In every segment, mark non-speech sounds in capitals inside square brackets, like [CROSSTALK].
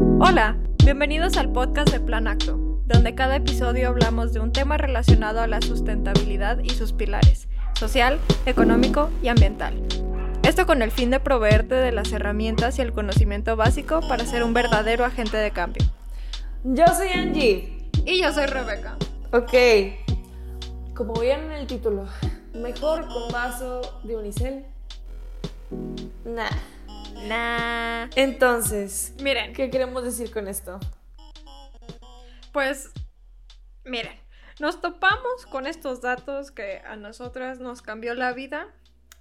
Hola, bienvenidos al podcast de Plan Acto, donde cada episodio hablamos de un tema relacionado a la sustentabilidad y sus pilares, social, económico y ambiental. Esto con el fin de proveerte de las herramientas y el conocimiento básico para ser un verdadero agente de cambio. Yo soy Angie. Y yo soy Rebeca. Ok. Como vieron en el título, mejor con vaso de unicel. Nah. Nah. Entonces, Miren, ¿qué queremos decir con esto? pues, miren, nos topamos con estos datos que a nosotras nos cambió la vida.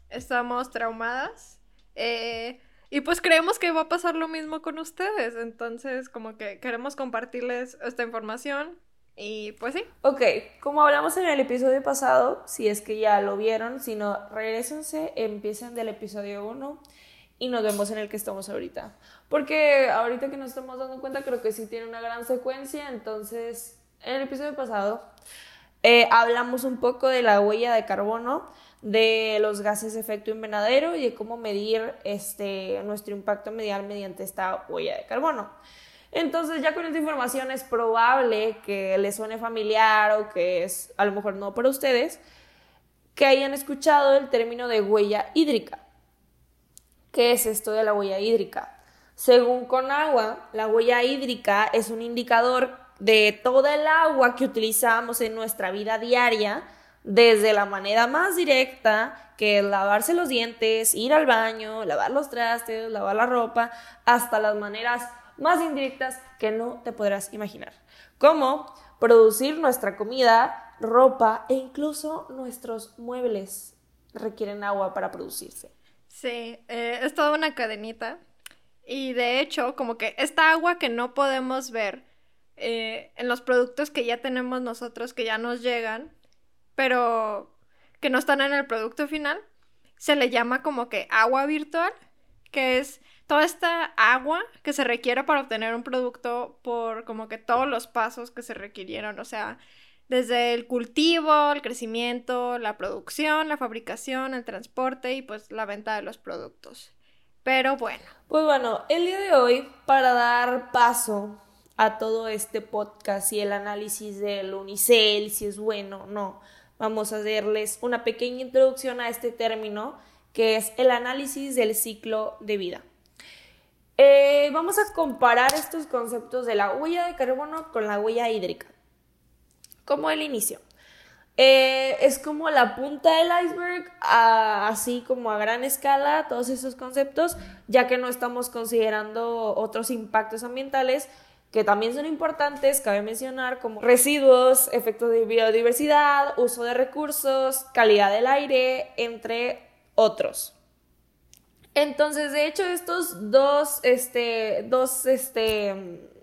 Estamos traumadas. eh, y pues creemos que va a pasar lo mismo con ustedes. Entonces, como que queremos compartirles esta información. Y pues sí. Ok, como hablamos en el episodio pasado, si es que ya lo vieron, si no, regresense, empiecen del episodio 1 y nos vemos en el que estamos ahorita. Porque ahorita que nos estamos dando cuenta, creo que sí tiene una gran secuencia. Entonces, en el episodio pasado eh, hablamos un poco de la huella de carbono, de los gases de efecto invernadero y de cómo medir este, nuestro impacto medial mediante esta huella de carbono. Entonces ya con esta información es probable que les suene familiar o que es a lo mejor no para ustedes, que hayan escuchado el término de huella hídrica. ¿Qué es esto de la huella hídrica? Según Conagua, la huella hídrica es un indicador de toda el agua que utilizamos en nuestra vida diaria, desde la manera más directa, que es lavarse los dientes, ir al baño, lavar los trastes, lavar la ropa, hasta las maneras más indirectas que no te podrás imaginar, como producir nuestra comida, ropa e incluso nuestros muebles requieren agua para producirse. Sí, eh, es toda una cadenita. Y de hecho, como que esta agua que no podemos ver eh, en los productos que ya tenemos nosotros, que ya nos llegan, pero que no están en el producto final, se le llama como que agua virtual, que es toda esta agua que se requiere para obtener un producto por como que todos los pasos que se requirieron, o sea, desde el cultivo, el crecimiento, la producción, la fabricación, el transporte y pues la venta de los productos. Pero bueno, Pues bueno, el día de hoy, para dar paso a todo este podcast y el análisis del unicel, si es bueno o no, vamos a hacerles una pequeña introducción a este término que es el análisis del ciclo de vida. Eh, vamos a comparar estos conceptos de la huella de carbono con la huella hídrica. Como el inicio. Eh, es como la punta del iceberg, así como a gran escala, todos esos conceptos, ya que no estamos considerando otros impactos ambientales que también son importantes, cabe mencionar, como residuos, efectos de biodiversidad, uso de recursos, calidad del aire, entre otros. Entonces, de hecho, estos dos, este, dos, este,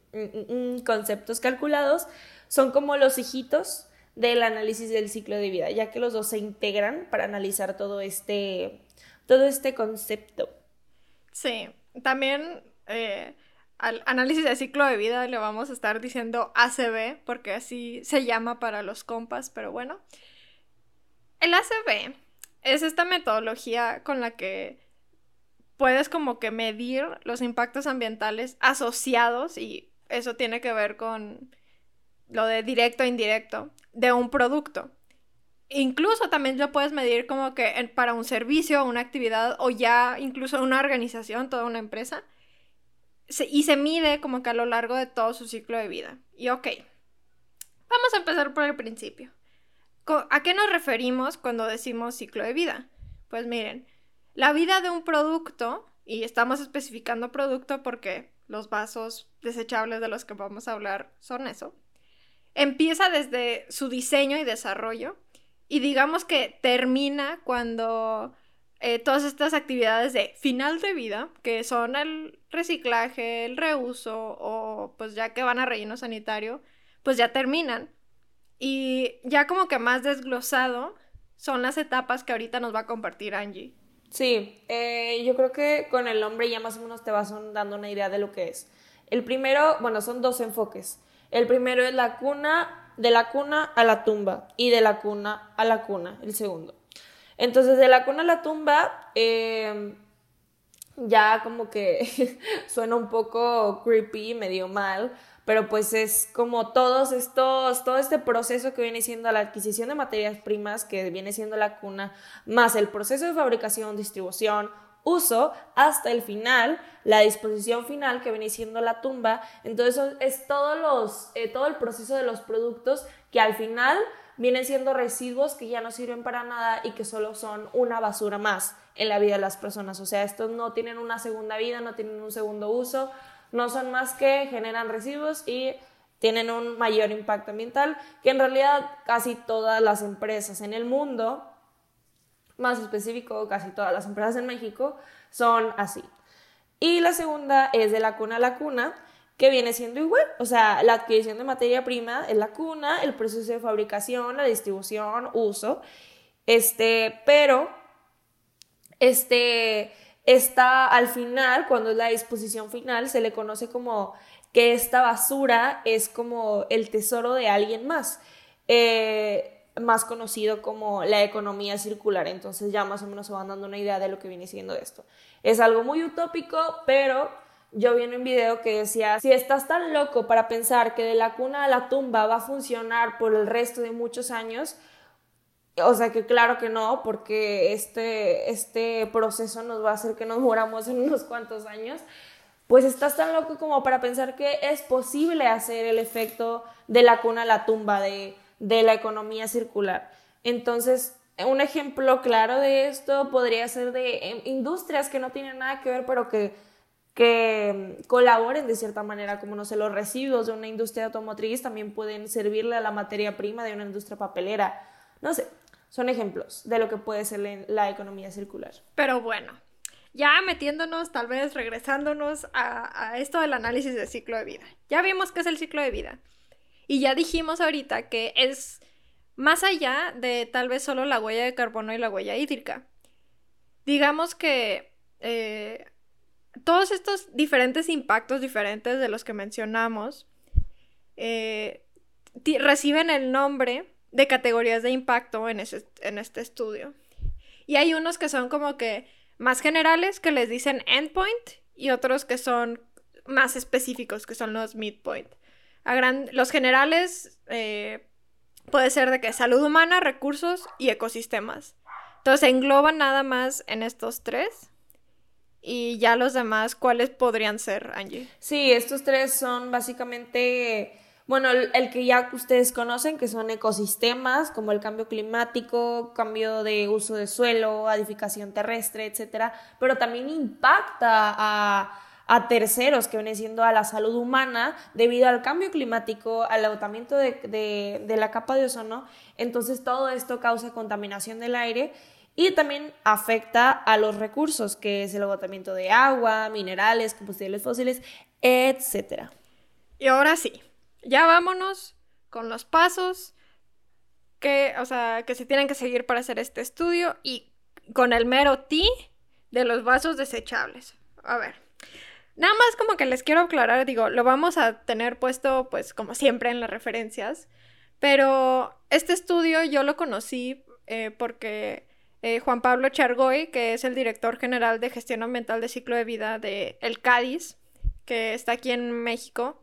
conceptos calculados son como los hijitos del análisis del ciclo de vida, ya que los dos se integran para analizar todo este, todo este concepto. sí, también eh, al análisis de ciclo de vida le vamos a estar diciendo ACB, porque así se llama para los compas, pero bueno. El ACB es esta metodología con la que puedes como que medir los impactos ambientales asociados y eso tiene que ver con lo de directo e indirecto de un producto. Incluso también lo puedes medir como que para un servicio, una actividad o ya incluso una organización, toda una empresa. Y se mide como que a lo largo de todo su ciclo de vida. Y ok, vamos a empezar por el principio. ¿A qué nos referimos cuando decimos ciclo de vida? Pues miren, la vida de un producto, y estamos especificando producto porque los vasos desechables de los que vamos a hablar son eso, empieza desde su diseño y desarrollo y digamos que termina cuando eh, todas estas actividades de final de vida, que son el reciclaje, el reuso o pues ya que van a relleno sanitario, pues ya terminan. Y ya como que más desglosado son las etapas que ahorita nos va a compartir Angie. Sí, eh, yo creo que con el nombre ya más o menos te vas dando una idea de lo que es. El primero, bueno, son dos enfoques. El primero es la cuna, de la cuna a la tumba y de la cuna a la cuna, el segundo. Entonces, de la cuna a la tumba, eh, ya como que [LAUGHS] suena un poco creepy, medio mal, pero pues es como todos estos, todo este proceso que viene siendo la adquisición de materias primas, que viene siendo la cuna, más el proceso de fabricación, distribución, uso, hasta el final, la disposición final que viene siendo la tumba. Entonces es todos los, eh, todo el proceso de los productos que al final vienen siendo residuos que ya no sirven para nada y que solo son una basura más en la vida de las personas. O sea, estos no tienen una segunda vida, no tienen un segundo uso, no son más que generan residuos y tienen un mayor impacto ambiental, que en realidad casi todas las empresas en el mundo, más específico, casi todas las empresas en México, son así. Y la segunda es de la cuna a la cuna, que viene siendo igual, o sea, la adquisición de materia prima es la cuna, el proceso de fabricación, la distribución, uso, este, pero, este, está al final, cuando es la disposición final, se le conoce como que esta basura es como el tesoro de alguien más, eh, más conocido como la economía circular. Entonces ya más o menos se van dando una idea de lo que viene siendo esto. Es algo muy utópico, pero yo vi en un video que decía, si estás tan loco para pensar que de la cuna a la tumba va a funcionar por el resto de muchos años, o sea que claro que no, porque este, este proceso nos va a hacer que nos muramos en unos cuantos años. Pues estás tan loco como para pensar que es posible hacer el efecto de la cuna a la tumba, de, de la economía circular. Entonces, un ejemplo claro de esto podría ser de em, industrias que no tienen nada que ver, pero que, que colaboren de cierta manera, como no sé, los residuos de una industria automotriz también pueden servirle a la materia prima de una industria papelera. No sé, son ejemplos de lo que puede ser la economía circular. Pero bueno, ya metiéndonos, tal vez regresándonos a, esto del análisis del ciclo de vida. Ya vimos qué es el ciclo de vida. Y ya dijimos ahorita que es más allá de tal vez solo la huella de carbono y la huella hídrica. Digamos que eh, todos estos diferentes impactos diferentes de los que mencionamos eh, reciben el nombre de categorías de impacto en, en este estudio. Y hay unos que son como que más generales, que les dicen endpoint, y otros que son más específicos, que son los midpoint. A gran, los generales eh, puede ser de que salud humana, recursos y ecosistemas. Entonces engloban nada más en estos tres. Y ya los demás, ¿cuáles podrían ser, Angie? Sí, estos tres son básicamente bueno, el, que ya ustedes conocen, que son ecosistemas, como el cambio climático, cambio de uso de suelo, edificación terrestre, etcétera, pero también impacta a, terceros que viene siendo a la salud humana debido al cambio climático, al agotamiento de, de la capa de ozono. Entonces todo esto causa contaminación del aire y también afecta a los recursos, que es el agotamiento de agua, minerales, combustibles fósiles, etcétera. Y ahora sí, ya vámonos con los pasos que, o sea, que se tienen que seguir para hacer este estudio y con el mero T de los vasos desechables. A ver. Nada más como que les quiero aclarar, digo, lo vamos a tener puesto pues como siempre en las referencias, pero este estudio yo lo conocí eh, porque eh, Juan Pablo Chargoy, que es el director general de gestión ambiental de ciclo de vida de El Cádiz, que está aquí en México,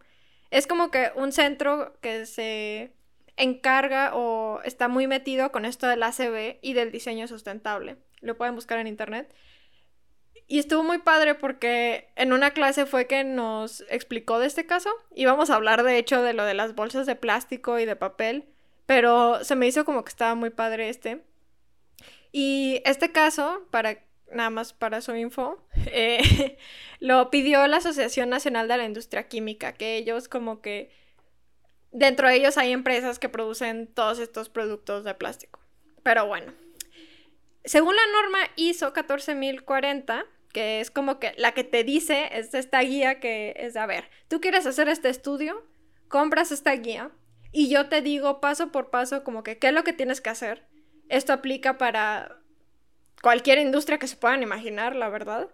es como que un centro que se encarga o está muy metido con esto del ACB y del diseño sustentable. Lo pueden buscar en internet. Y estuvo muy padre porque en una clase fue que nos explicó de este caso. Íbamos a hablar de hecho de lo de las bolsas de plástico y de papel, pero se me hizo como que estaba muy padre este. Y este caso, para nada más para su info, [LAUGHS] eh, lo pidió la Asociación Nacional de la Industria Química, que ellos como que dentro de ellos hay empresas que producen todos estos productos de plástico. Pero bueno, según la norma ISO 14040, que es como que la que te dice, es esta guía que es, a ver, tú quieres hacer este estudio, compras esta guía y yo te digo paso por paso como que qué es lo que tienes que hacer. Esto aplica para cualquier industria que se puedan imaginar, la verdad.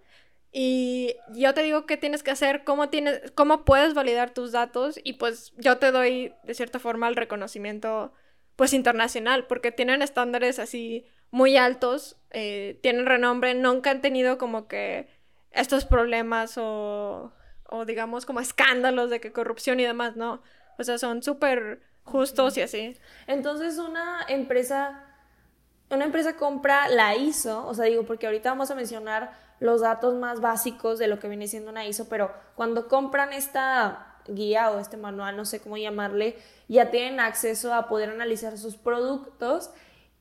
Y yo te digo qué tienes que hacer, cómo, tienes, cómo puedes validar tus datos y pues yo te doy de cierta forma el reconocimiento pues internacional porque tienen estándares así muy altos, eh, tienen renombre, nunca han tenido como que estos problemas o, o digamos como escándalos de que corrupción y demás, no. O sea, son súper justos y así. Entonces una empresa, una empresa compra la ISO, o sea, digo, porque ahorita vamos a mencionar los datos más básicos de lo que viene siendo una ISO, pero cuando compran esta guía o este manual, no sé cómo llamarle, ya tienen acceso a poder analizar sus productos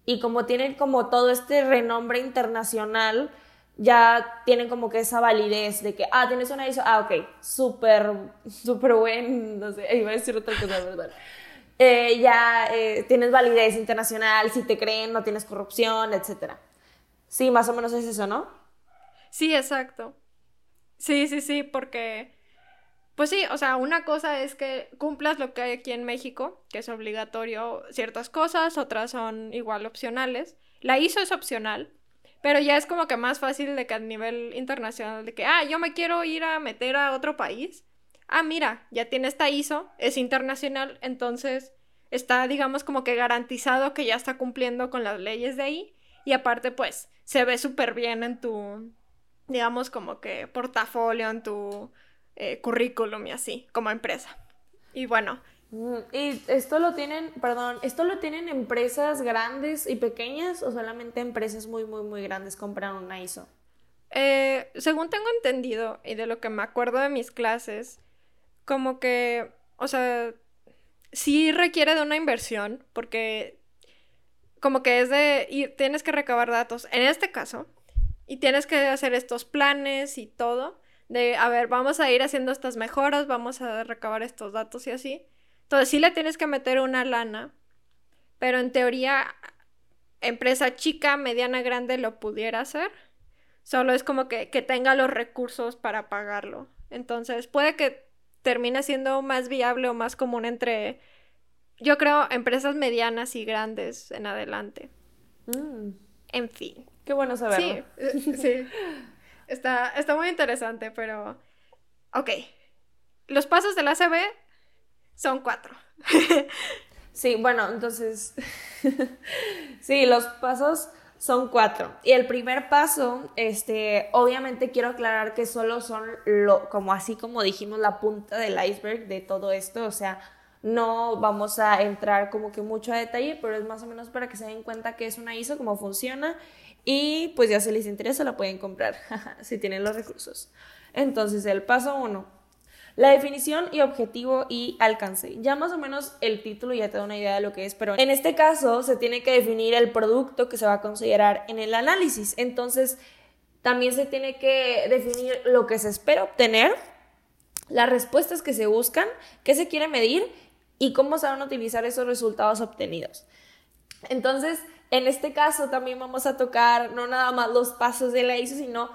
y como tienen como todo este renombre internacional, ya tienen como que esa validez de que, ah, tienes una ISO, ah, ok, súper, súper buen, no sé, iba a decir otra cosa, ¿verdad? Eh, ya eh, tienes validez internacional, si te creen, no tienes corrupción, etc. Sí, más o menos es eso, ¿no? Sí, exacto. Sí, sí, sí, porque, pues sí, o sea, una cosa es que cumplas lo que hay aquí en México, que es obligatorio ciertas cosas, otras son igual opcionales. La ISO es opcional, pero ya es como que más fácil de que a nivel internacional, de que, ah, yo me quiero ir a meter a otro país. Ah, mira, ya tiene esta ISO, es internacional, entonces está, digamos, como que garantizado que ya está cumpliendo con las leyes de ahí. Y aparte, pues, se ve súper bien en tu, digamos, como que portafolio, en tu eh, currículum y así, como empresa. Y bueno, Mm, ¿Y esto lo tienen, perdón, esto lo tienen empresas grandes y pequeñas o solamente empresas muy, muy, muy grandes compran una ISO? Eh, según tengo entendido y de lo que me acuerdo de mis clases, como que, o sea, sí requiere de una inversión porque como que es de, y tienes que recabar datos, en este caso, y tienes que hacer estos planes y todo, de, a ver, vamos a ir haciendo estas mejoras, vamos a recabar estos datos y así. Entonces sí le tienes que meter una lana, pero en teoría empresa chica, mediana, grande lo pudiera hacer. Solo es como que, tenga los recursos para pagarlo. Entonces puede que termine siendo más viable o más común entre, yo creo, empresas medianas y grandes en adelante. Mm. En fin. Qué bueno saberlo. Sí, [LAUGHS] sí. Está, está muy interesante, pero... Ok. Los pasos del ACB son cuatro. [LAUGHS] sí, bueno, entonces, [LAUGHS] sí, los pasos son cuatro. Y el primer paso, este, obviamente quiero aclarar que solo son lo, como así como dijimos, la punta del iceberg de todo esto, o sea, no vamos a entrar como que mucho a detalle, pero es más o menos para que se den cuenta que es una ISO, cómo funciona y pues ya si les interesa la pueden comprar [LAUGHS] si tienen los recursos. Entonces, el paso uno, la definición y objetivo y alcance. Ya más o menos el título ya te da una idea de lo que es, pero en este caso se tiene que definir el producto que se va a considerar en el análisis. Entonces, también se tiene que definir lo que se espera obtener, las respuestas que se buscan, qué se quiere medir y cómo se van a utilizar esos resultados obtenidos. Entonces, en este caso también vamos a tocar no nada más los pasos de la ISO, sino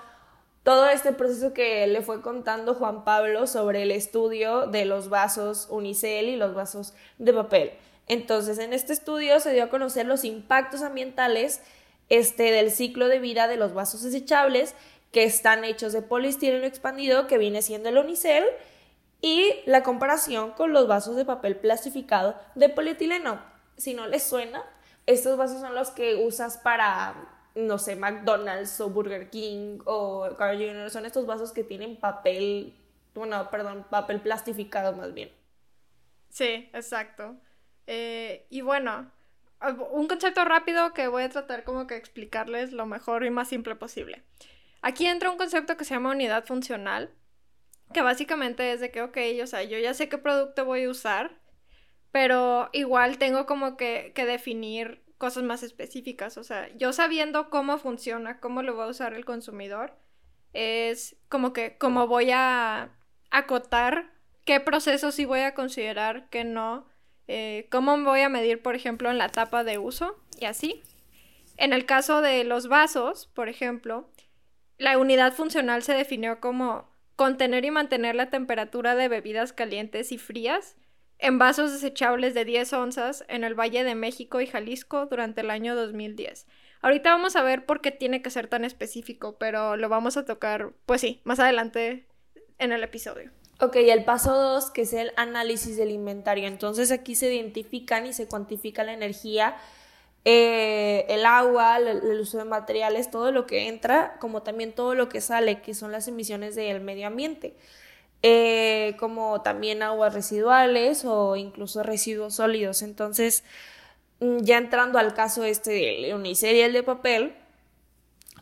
todo este proceso que le fue contando Juan Pablo sobre el estudio de los vasos unicel y los vasos de papel. Entonces, en este estudio se dio a conocer los impactos ambientales este, del ciclo de vida de los vasos desechables que están hechos de poliestireno expandido, que viene siendo el unicel, y la comparación con los vasos de papel plastificado de polietileno. Si no les suena, estos vasos son los que usas para no sé, McDonald's o Burger King o Carl Jr. son estos vasos que tienen papel, bueno, perdón, papel plastificado más bien. Sí, exacto. Eh, y bueno, un concepto rápido que voy a tratar como que explicarles lo mejor y más simple posible. Aquí entra un concepto que se llama unidad funcional, que básicamente es de que, ok, o sea, yo ya sé qué producto voy a usar, pero igual tengo como que, que definir cosas más específicas. O sea, yo sabiendo cómo funciona, cómo lo va a usar el consumidor, es como que cómo voy a acotar qué procesos sí voy a considerar, qué no, eh, cómo voy a medir, por ejemplo, en la etapa de uso y así. En el caso de los vasos, por ejemplo, la unidad funcional se definió como contener y mantener la temperatura de bebidas calientes y frías en vasos desechables de 10 onzas en el Valle de México y Jalisco durante el año 2010. Ahorita vamos a ver por qué tiene que ser tan específico, pero lo vamos a tocar, pues sí, más adelante en el episodio. Ok, el paso 2, que es el análisis del inventario. Entonces aquí se identifican y se cuantifica la energía eh, el agua, el, uso de materiales, todo lo que entra, como también todo lo que sale, que son las emisiones del medio ambiente. Eh, como también aguas residuales o incluso residuos sólidos. Entonces, mm, ya entrando al caso este del unicel y el de papel,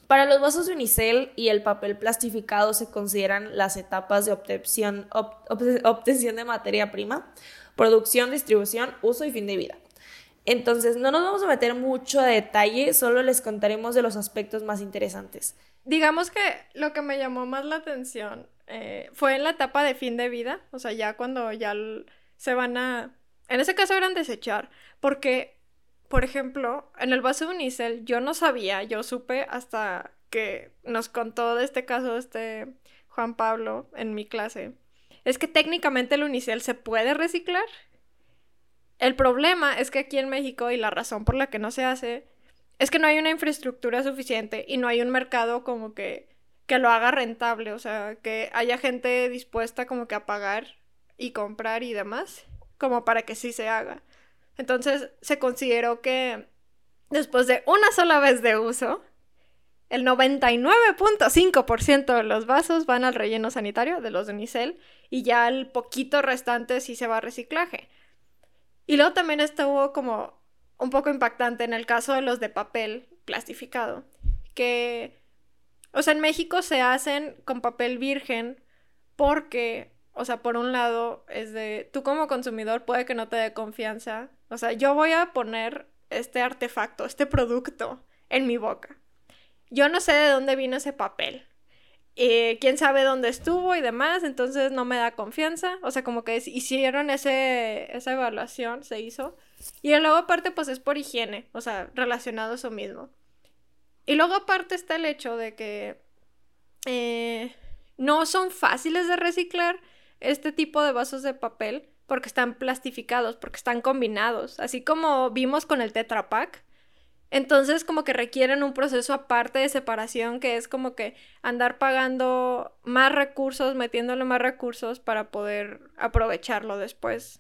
para los vasos de unicel y el papel plastificado se consideran las etapas de obtención, obtención de materia prima, producción, distribución, uso y fin de vida. Entonces, no nos vamos a meter mucho a detalle, solo les contaremos de los aspectos más interesantes. Digamos que lo que me llamó más la atención eh, fue en la etapa de fin de vida, o sea, ya cuando ya se van a... En ese caso eran desechar, porque, por ejemplo, en el vaso de unicel yo no sabía, yo supe hasta que nos contó de este caso este Juan Pablo en mi clase, es que técnicamente el unicel se puede reciclar. El problema es que aquí en México, y la razón por la que no se hace, es que no hay una infraestructura suficiente y no hay un mercado como que que lo haga rentable, o sea, que haya gente dispuesta como que a pagar y comprar y demás, como para que sí se haga. Entonces se consideró que después de una sola vez de uso, el 99.5% de los vasos van al relleno sanitario de los de unicel y ya el poquito restante sí se va a reciclaje. Y luego también estuvo como un poco impactante en el caso de los de papel plastificado, que o sea, en México se hacen con papel virgen porque, o sea, por un lado es de, tú como consumidor puede que no te dé confianza. O sea, yo voy a poner este artefacto, este producto en mi boca. Yo no sé de dónde vino ese papel. Eh, quién sabe dónde estuvo y demás, entonces no me da confianza. O sea, como que hicieron ese, esa evaluación, se hizo. Y luego aparte, pues es por higiene, o sea, relacionado a eso mismo. Y luego aparte está el hecho de que eh, no son fáciles de reciclar este tipo de vasos de papel porque están plastificados, porque están combinados, así como vimos con el Tetra Pak. Entonces como que requieren un proceso aparte de separación que es como que andar pagando más recursos, metiéndole más recursos para poder aprovecharlo después.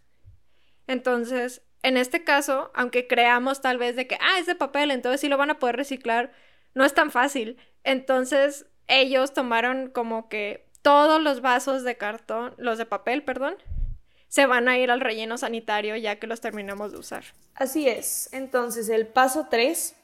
Entonces, en este caso, aunque creamos tal vez de que, ah, es de papel, entonces sí lo van a poder reciclar, no es tan fácil. Entonces ellos tomaron como que todos los vasos de cartón, los de papel, perdón, se van a ir al relleno sanitario ya que los terminamos de usar. Así es. Entonces el paso 3,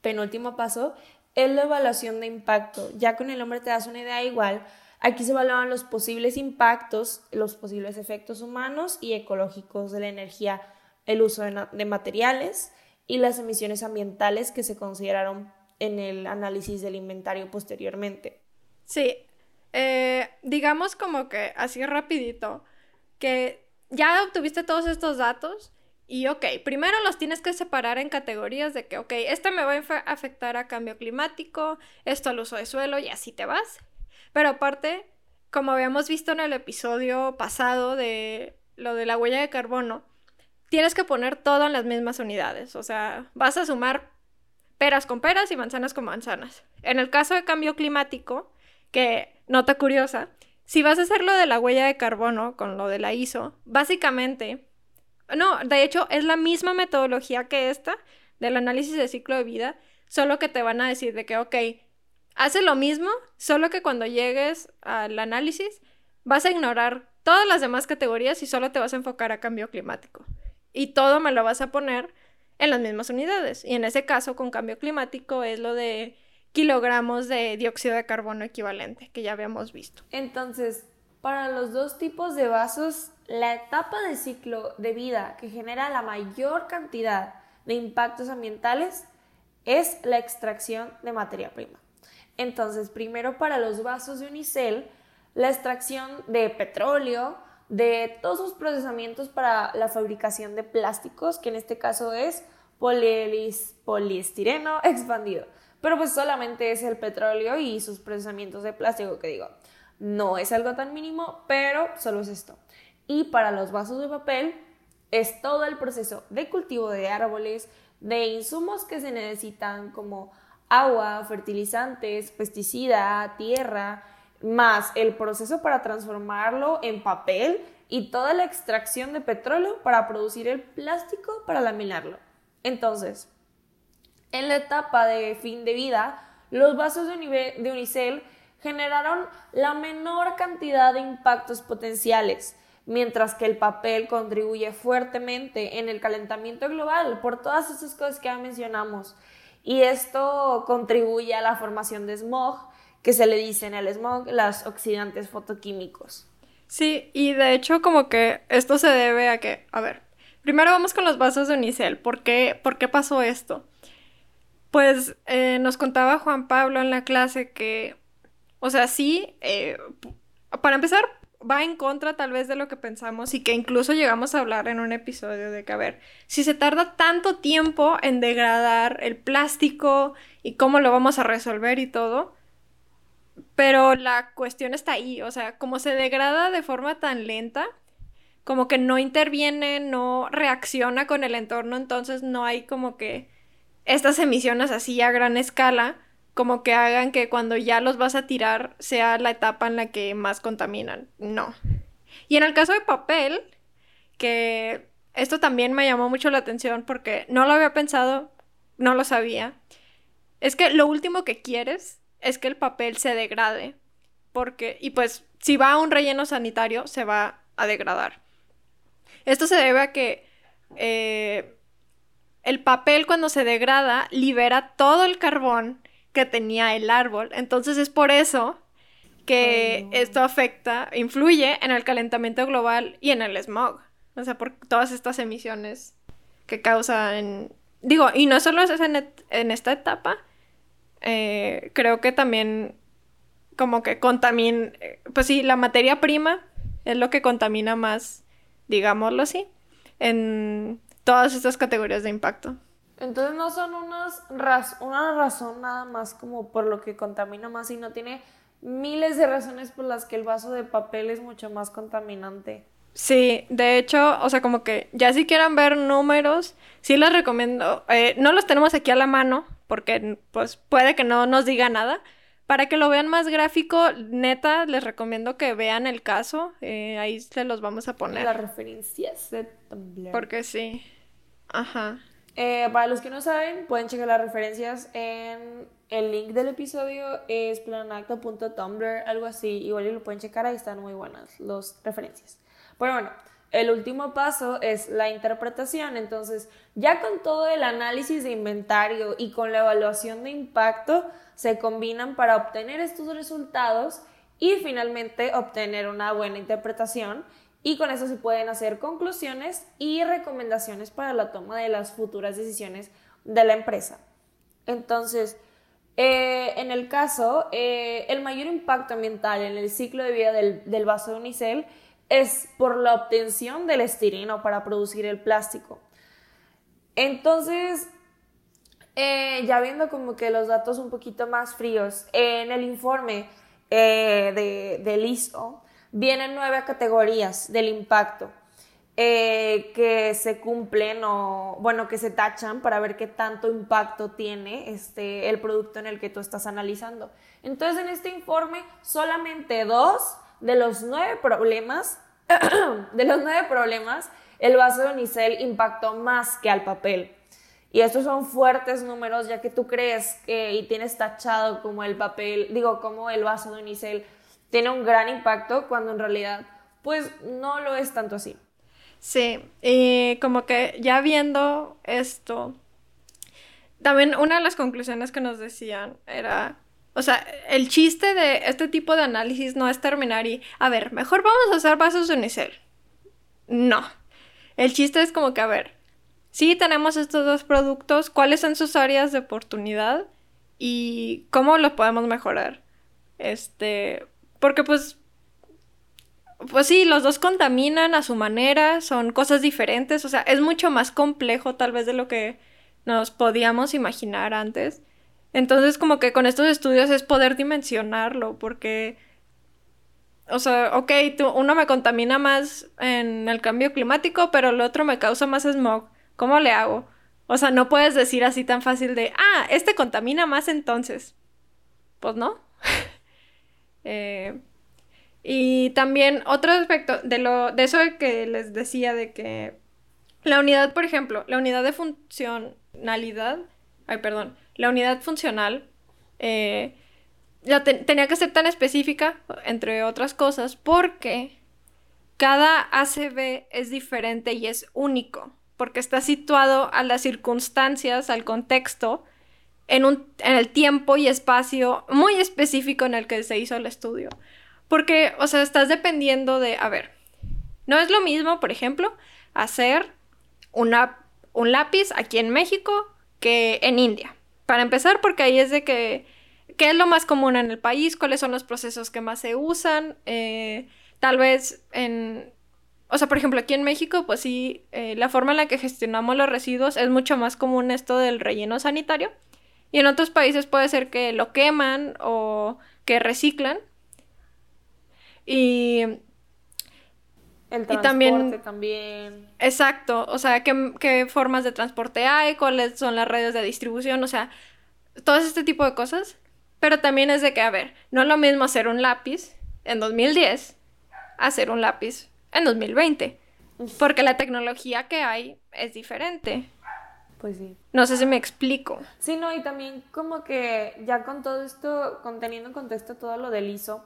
penúltimo paso, es la evaluación de impacto. Ya con el nombre te das una idea igual. Aquí se evaluaban los posibles impactos, los posibles efectos humanos y ecológicos de la energía, el uso de, materiales y las emisiones ambientales que se consideraron en el análisis del inventario posteriormente. Sí, eh, digamos como que así rapidito, que ya obtuviste todos estos datos y ok, primero los tienes que separar en categorías de que, ok, este me va a afectar a cambio climático, esto al uso de suelo y así te vas. Pero aparte, como habíamos visto en el episodio pasado de lo de la huella de carbono, tienes que poner todo en las mismas unidades. O sea, vas a sumar peras con peras y manzanas con manzanas. En el caso de cambio climático, que nota curiosa, si vas a hacer lo de la huella de carbono con lo de la ISO, básicamente, no, de hecho es la misma metodología que esta del análisis de ciclo de vida, solo que te van a decir de que, ok, hace lo mismo, solo que cuando llegues al análisis vas a ignorar todas las demás categorías y solo te vas a enfocar a cambio climático. Y todo me lo vas a poner en las mismas unidades. Y en ese caso, con cambio climático, es lo de kilogramos de dióxido de carbono equivalente, que ya habíamos visto. Entonces, para los dos tipos de vasos, la etapa de ciclo de vida que genera la mayor cantidad de impactos ambientales es la extracción de materia prima. Entonces, primero para los vasos de unicel, la extracción de petróleo, de todos sus procesamientos para la fabricación de plásticos, que en este caso es poliestireno [LAUGHS] expandido. Pero pues solamente es el petróleo y sus procesamientos de plástico, que digo, no es algo tan mínimo, pero solo es esto. Y para los vasos de papel es todo el proceso de cultivo de árboles, de insumos que se necesitan como agua, fertilizantes, pesticida, tierra, más el proceso para transformarlo en papel y toda la extracción de petróleo para producir el plástico para laminarlo. Entonces, En la etapa de fin de vida, los vasos de, unicel generaron la menor cantidad de impactos potenciales, mientras que el papel contribuye fuertemente en el calentamiento global por todas esas cosas que ya mencionamos. Y esto contribuye a la formación de smog, que se le dice en el smog las oxidantes fotoquímicos. Sí, y de hecho como que esto se debe a que, a ver, primero vamos con los vasos de unicel. ¿Por qué, por qué pasó esto? Pues eh, nos contaba Juan Pablo en la clase que, o sea, sí, eh, para empezar, va en contra tal vez de lo que pensamos y que incluso llegamos a hablar en un episodio de que, a ver, si se tarda tanto tiempo en degradar el plástico y cómo lo vamos a resolver y todo, pero la cuestión está ahí, o sea, como se degrada de forma tan lenta, como que no interviene, no reacciona con el entorno, entonces no hay como que estas emisiones así a gran escala como que hagan que cuando ya los vas a tirar sea la etapa en la que más contaminan. No. Y en el caso de papel, que esto también me llamó mucho la atención porque no lo había pensado, no lo sabía. Es que lo último que quieres es que el papel se degrade. Porque, y pues, si va a un relleno sanitario, se va a degradar. Esto se debe a que eh, el papel cuando se degrada libera todo el carbón que tenía el árbol. Entonces es por eso que esto afecta, influye en el calentamiento global y en el smog. O sea, por todas estas emisiones que causan... Digo, y no solo es en, esta etapa, eh, creo que también como que contamina, pues sí, la materia prima es lo que contamina más, digámoslo así, en todas estas categorías de impacto. Entonces no son unas una razón nada más como por lo que contamina más, sino tiene miles de razones por las que el vaso de papel es mucho más contaminante. Sí, de hecho, o sea, como que ya si quieran ver números, sí les recomiendo, eh, no los tenemos aquí a la mano, porque pues puede que no nos diga nada. Para que lo vean más gráfico, neta, les recomiendo que vean el caso. Eh, ahí se los vamos a poner. Las referencias de Tumblr. Porque sí. Ajá. Eh, para los que no saben, pueden checar las referencias en el link del episodio, es planacto.tumblr, algo así. Igual lo pueden checar, ahí están muy buenas las referencias. Pero bueno, el último paso es la interpretación. Entonces, ya con todo el análisis de inventario y con la evaluación de impacto, se combinan para obtener estos resultados y finalmente obtener una buena interpretación y con eso se pueden hacer conclusiones y recomendaciones para la toma de las futuras decisiones de la empresa. Entonces, eh, en el caso, eh, el mayor impacto ambiental en el ciclo de vida del, vaso de unicel es por la obtención del estireno para producir el plástico. Entonces, eh, ya viendo como que los datos un poquito más fríos, en el informe de, del ISO, vienen nueve categorías del impacto eh, que se cumplen o, bueno, que se tachan para ver qué tanto impacto tiene este, el producto en el que tú estás analizando. Entonces, en este informe, solamente dos de los nueve problemas, [CLEARS THROAT] de los nueve problemas, el vaso de unicel impactó más que al papel. Y estos son fuertes números, ya que tú crees que, y tienes tachado como el papel, digo, como el vaso de unicel tiene un gran impacto cuando en realidad pues no lo es tanto así. Sí, y como que ya viendo esto, también una de las conclusiones que nos decían era, o sea, el chiste de este tipo de análisis no es terminar y, a ver, mejor vamos a hacer vasos de unicel. No. El chiste es como que, a ver, sí tenemos estos dos productos, ¿cuáles son sus áreas de oportunidad y cómo los podemos mejorar? Este, porque pues, pues sí, los dos contaminan a su manera, son cosas diferentes, o sea, es mucho más complejo tal vez de lo que nos podíamos imaginar antes. Entonces, como que con estos estudios es poder dimensionarlo, porque, o sea, ok, tú, uno me contamina más en el cambio climático, pero el otro me causa más smog. ¿Cómo le hago? O sea, no puedes decir así tan fácil de, ah, este contamina más entonces. Pues no. [LAUGHS] Eh, y también otro aspecto de, lo, de eso que les decía de que la unidad, por ejemplo, la unidad de funcionalidad, ay, perdón, la unidad funcional eh, tenía que ser tan específica, entre otras cosas, porque cada ACB es diferente y es único, porque está situado a las circunstancias, al contexto, en, un, en el tiempo y espacio muy específico en el que se hizo el estudio. Porque, o sea, estás dependiendo de, a ver, no es lo mismo, por ejemplo, hacer una, un lápiz aquí en México que en India. Para empezar, porque ahí es de que, ¿qué es lo más común en el país? ¿Cuáles son los procesos que más se usan? Eh, tal vez en, o sea, por ejemplo, aquí en México, pues sí, eh, la forma en la que gestionamos los residuos es mucho más común esto del relleno sanitario. Y en otros países puede ser que lo queman o que reciclan. Y. El transporte también, Exacto. O sea, ¿qué, ¿qué, formas de transporte hay, cuáles son las redes de distribución, o sea, todo este tipo de cosas. Pero también es de que, a ver, no es lo mismo hacer un lápiz en 2010 hacer un lápiz en 2020. Porque la tecnología que hay es diferente. Pues sí. No sé si me explico. Sí, no, y también como que ya con todo esto, con teniendo en contexto todo lo del ISO,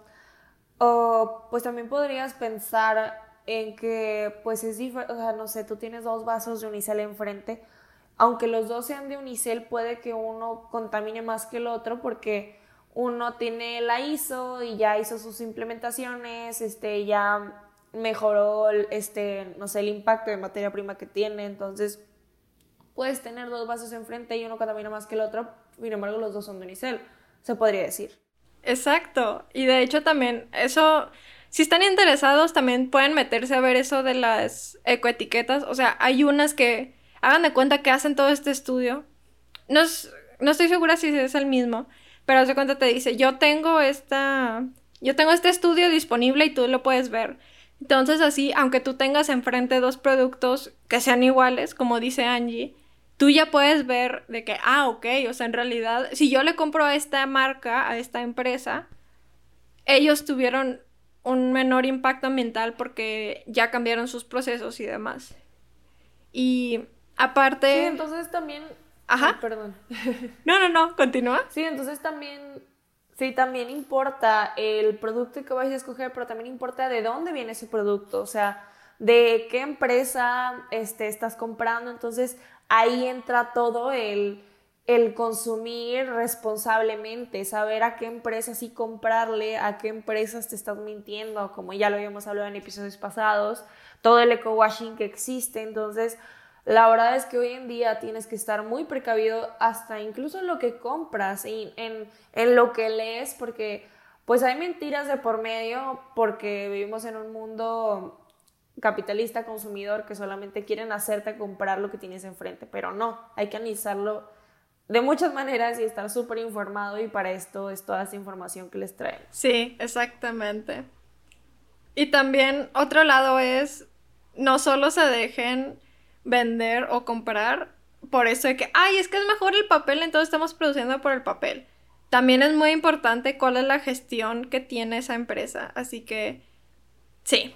o pues también podrías pensar en que pues es diferente, o sea, no sé, tú tienes dos vasos de unicel enfrente, aunque los dos sean de unicel, puede que uno contamine más que el otro porque uno tiene la ISO y ya hizo sus implementaciones, este, ya mejoró, este, no sé, el impacto de materia prima que tiene, entonces puedes tener dos vasos enfrente y uno contamina más que el otro, sin embargo los dos son de unicel, se podría decir. Exacto, y de hecho también eso, si están interesados también pueden meterse a ver eso de las ecoetiquetas, o sea, hay unas que hagan de cuenta que hacen todo este estudio, no, no estoy segura si es el mismo, pero hace cuenta te dice, yo tengo esta, yo tengo este estudio disponible y tú lo puedes ver. Entonces así, aunque tú tengas enfrente dos productos que sean iguales, como dice Angie, tú ya puedes ver de que, ah, ok, o sea, en realidad, si yo le compro a esta marca, a esta empresa, ellos tuvieron un menor impacto ambiental porque ya cambiaron sus procesos y demás. Y aparte... Sí, entonces también Ajá. perdón. [LAUGHS] No, no, no, continúa. Sí, entonces también, sí, también importa el producto que vais a escoger, pero también importa de dónde viene ese producto, o sea, de qué empresa este, estás comprando. Entonces ahí entra todo el, el consumir responsablemente, saber a qué empresas sí comprarle, a qué empresas te estás mintiendo, como ya lo habíamos hablado en episodios pasados, todo el eco-washing que existe. Entonces, la verdad es que hoy en día tienes que estar muy precavido hasta incluso en lo que compras y en, en lo que lees porque pues hay mentiras de por medio porque vivimos en un mundo capitalista consumidor que solamente quieren hacerte comprar lo que tienes enfrente, pero no, hay que analizarlo de muchas maneras y estar súper informado y para esto es toda esa información que les traen. Sí, exactamente. Y también otro lado es, no solo se dejen vender o comprar por eso de que, ay, es que es mejor el papel, entonces estamos produciendo por el papel. También es muy importante cuál es la gestión que tiene esa empresa. Así que, sí.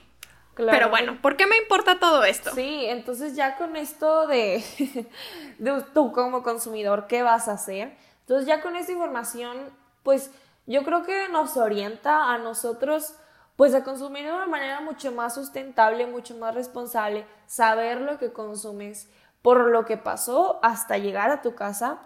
Pero bueno, ¿por qué me importa todo esto? Sí, entonces ya con esto de, [LAUGHS] de tú como consumidor, ¿qué vas a hacer? Entonces ya con esta información, pues yo creo que nos orienta a nosotros pues a consumir de una manera mucho más sustentable, mucho más responsable, saber lo que consumes, por lo que pasó hasta llegar a tu casa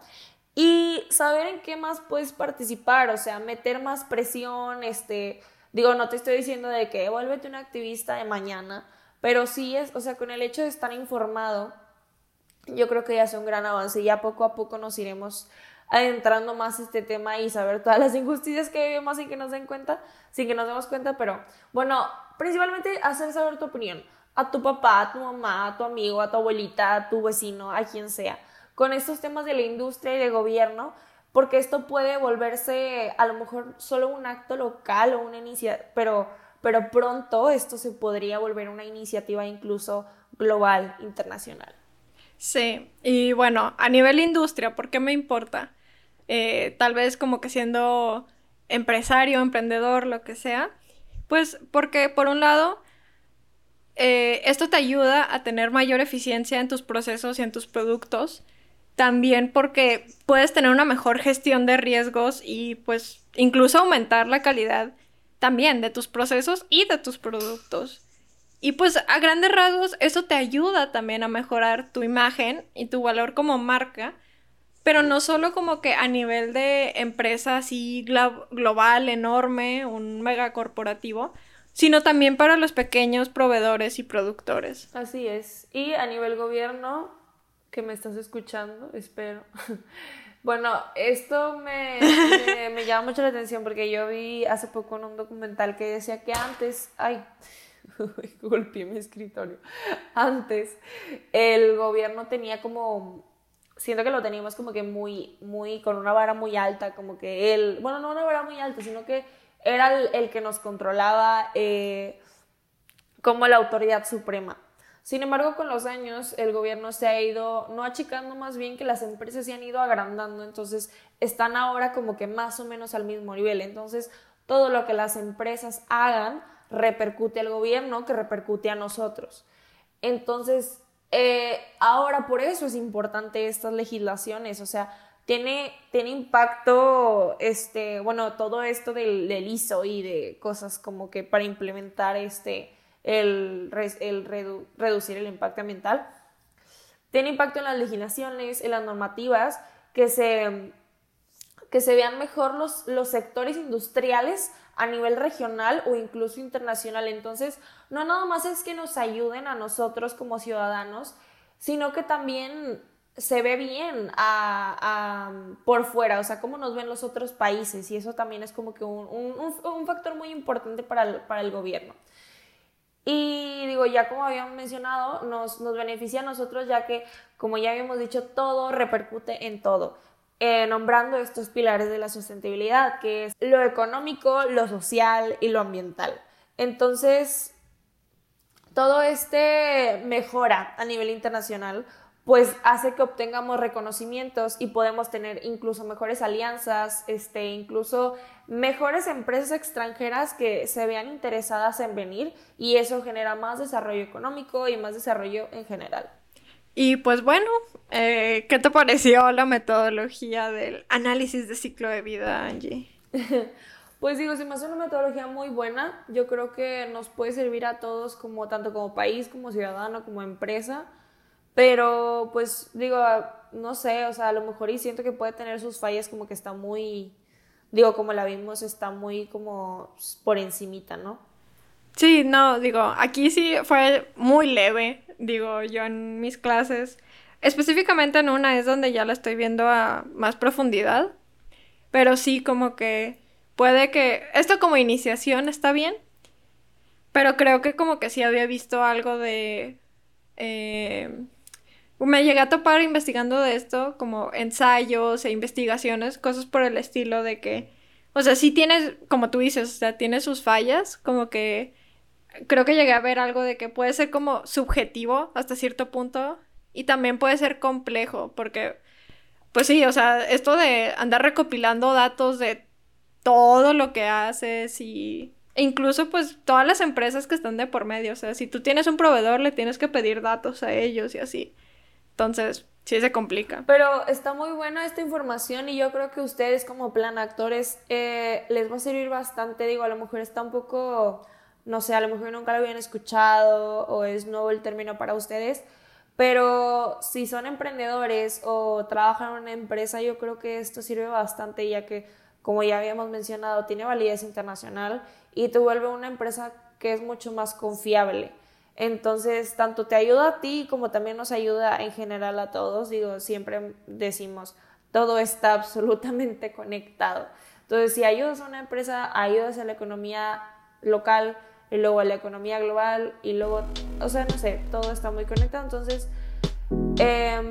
y saber en qué más puedes participar, o sea, meter más presión, este, digo, no te estoy diciendo de que vuélvete un activista de mañana, pero sí es, o sea, con el hecho de estar informado, yo creo que ya es un gran avance. Y ya poco a poco nos iremos adentrando más este tema y saber todas las injusticias que vivimos sin que nos den cuenta, sin que nos demos cuenta, pero bueno, principalmente hacer saber tu opinión a tu papá, a tu mamá, a tu amigo, a tu abuelita, a tu vecino, a quien sea, con estos temas de la industria y de gobierno, porque esto puede volverse a lo mejor solo un acto local o una iniciativa, pero, pero pronto esto se podría volver una iniciativa incluso global, internacional. Sí, y bueno, a nivel industria, ¿por qué me importa? Eh, tal vez como que siendo empresario, emprendedor, lo que sea, pues porque por un lado, eh, esto te ayuda a tener mayor eficiencia en tus procesos y en tus productos. También porque puedes tener una mejor gestión de riesgos y pues incluso aumentar la calidad también de tus procesos y de tus productos. Y pues a grandes rasgos eso te ayuda también a mejorar tu imagen y tu valor como marca, pero no solo como que a nivel de empresa así global, enorme, un megacorporativo, sino también para los pequeños proveedores y productores. Así es. Y a nivel gobierno, que me estás escuchando, espero. [LAUGHS] Bueno, esto me, me, llama mucho la atención porque yo vi hace poco en un documental que decía que antes, ay, [LAUGHS] golpeé mi escritorio, antes el gobierno tenía como, siento que lo teníamos como que muy, muy, con una vara muy alta, como que él, bueno, no una vara muy alta, sino que era el, que nos controlaba eh, como la autoridad suprema. Sin embargo, con los años el gobierno se ha ido, no achicando más bien que las empresas se han ido agrandando, entonces están ahora como que más o menos al mismo nivel. Entonces, todo lo que las empresas hagan repercute al gobierno, que repercute a nosotros. Entonces, eh, ahora por eso es importante estas legislaciones, o sea, tiene, tiene impacto, este, bueno, todo esto del, del ISO y de cosas como que para implementar este, el, el reducir el impacto ambiental. Tiene impacto en las legislaciones, en las normativas, que se, que se vean mejor los, los sectores industriales a nivel regional o incluso internacional. Entonces, no nada más es que nos ayuden a nosotros como ciudadanos, sino que también se ve bien a, por fuera, o sea, cómo nos ven los otros países y eso también es como que un, un, factor muy importante para para el gobierno. Y digo, ya como habíamos mencionado, nos, nos beneficia a nosotros ya que, como ya habíamos dicho, todo repercute en todo. Eh, nombrando estos pilares de la sustentabilidad, que es lo económico, lo social y lo ambiental. Entonces, todo este mejora a nivel internacional pues hace que obtengamos reconocimientos y podemos tener incluso mejores alianzas, este, incluso mejores empresas extranjeras que se vean interesadas en venir y eso genera más desarrollo económico y más desarrollo en general. Y pues bueno, eh, ¿qué te pareció la metodología del análisis de ciclo de vida, Angie? [LAUGHS] pues digo, si me hace una metodología muy buena, yo creo que nos puede servir a todos como tanto como país, como ciudadano, como empresa pero pues digo, no sé, o sea, a lo mejor y siento que puede tener sus fallas como que está muy, digo, como la vimos, está muy como por encimita, ¿no? Sí, no, digo, aquí sí fue muy leve, digo, yo en mis clases, específicamente en una es donde ya la estoy viendo a más profundidad, pero sí como que puede que, esto como iniciación está bien, pero creo que como que sí había visto algo de... Eh, me llegué a topar investigando de esto, como ensayos e investigaciones, cosas por el estilo de que, o sea, sí tienes, como tú dices, o sea, tiene sus fallas, como que creo que llegué a ver algo de que puede ser como subjetivo hasta cierto punto y también puede ser complejo, porque, pues sí, o sea, esto de andar recopilando datos de todo lo que haces y e incluso pues todas las empresas que están de por medio, o sea, si tú tienes un proveedor le tienes que pedir datos a ellos y así. Entonces, sí se complica. Pero está muy buena esta información y yo creo que ustedes como plan actores eh, les va a servir bastante. Digo, a lo mejor está un poco, no sé, a lo mejor nunca lo habían escuchado o es nuevo el término para ustedes. Pero si son emprendedores o trabajan en una empresa, yo creo que esto sirve bastante ya que, como ya habíamos mencionado, tiene validez internacional y te vuelve una empresa que es mucho más confiable. Entonces, tanto te ayuda a ti como también nos ayuda en general a todos. Digo, siempre decimos, todo está [LAUGHS] absolutamente conectado. Entonces, si ayudas a una empresa, ayudas a la economía local y luego a la economía global y luego, o sea, no sé, todo está muy conectado. Entonces, em,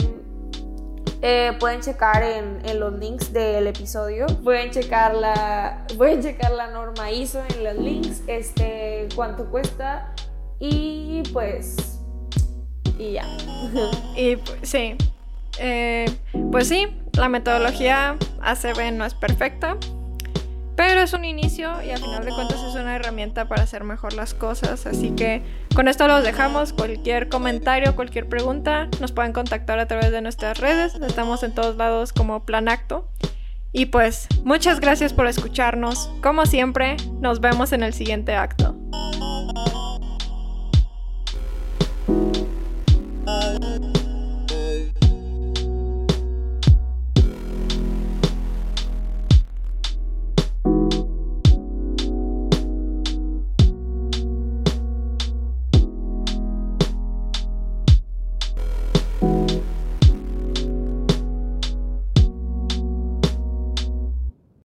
eh, pueden checar en, en, los links del episodio. Pueden checar la, [LAUGHS] pueden checar la norma ISO en los links, este, cuánto cuesta y pues, y ya. [LAUGHS] y sí, eh, pues sí, la metodología ACB no es perfecta, Pero es un inicio y al final de cuentas es una herramienta para hacer mejor las cosas. Así que con esto los dejamos. Cualquier comentario, cualquier pregunta, nos pueden contactar a través de nuestras redes. Estamos en todos lados como Planacto. Y pues, muchas gracias por escucharnos. Como siempre, nos vemos en el siguiente acto.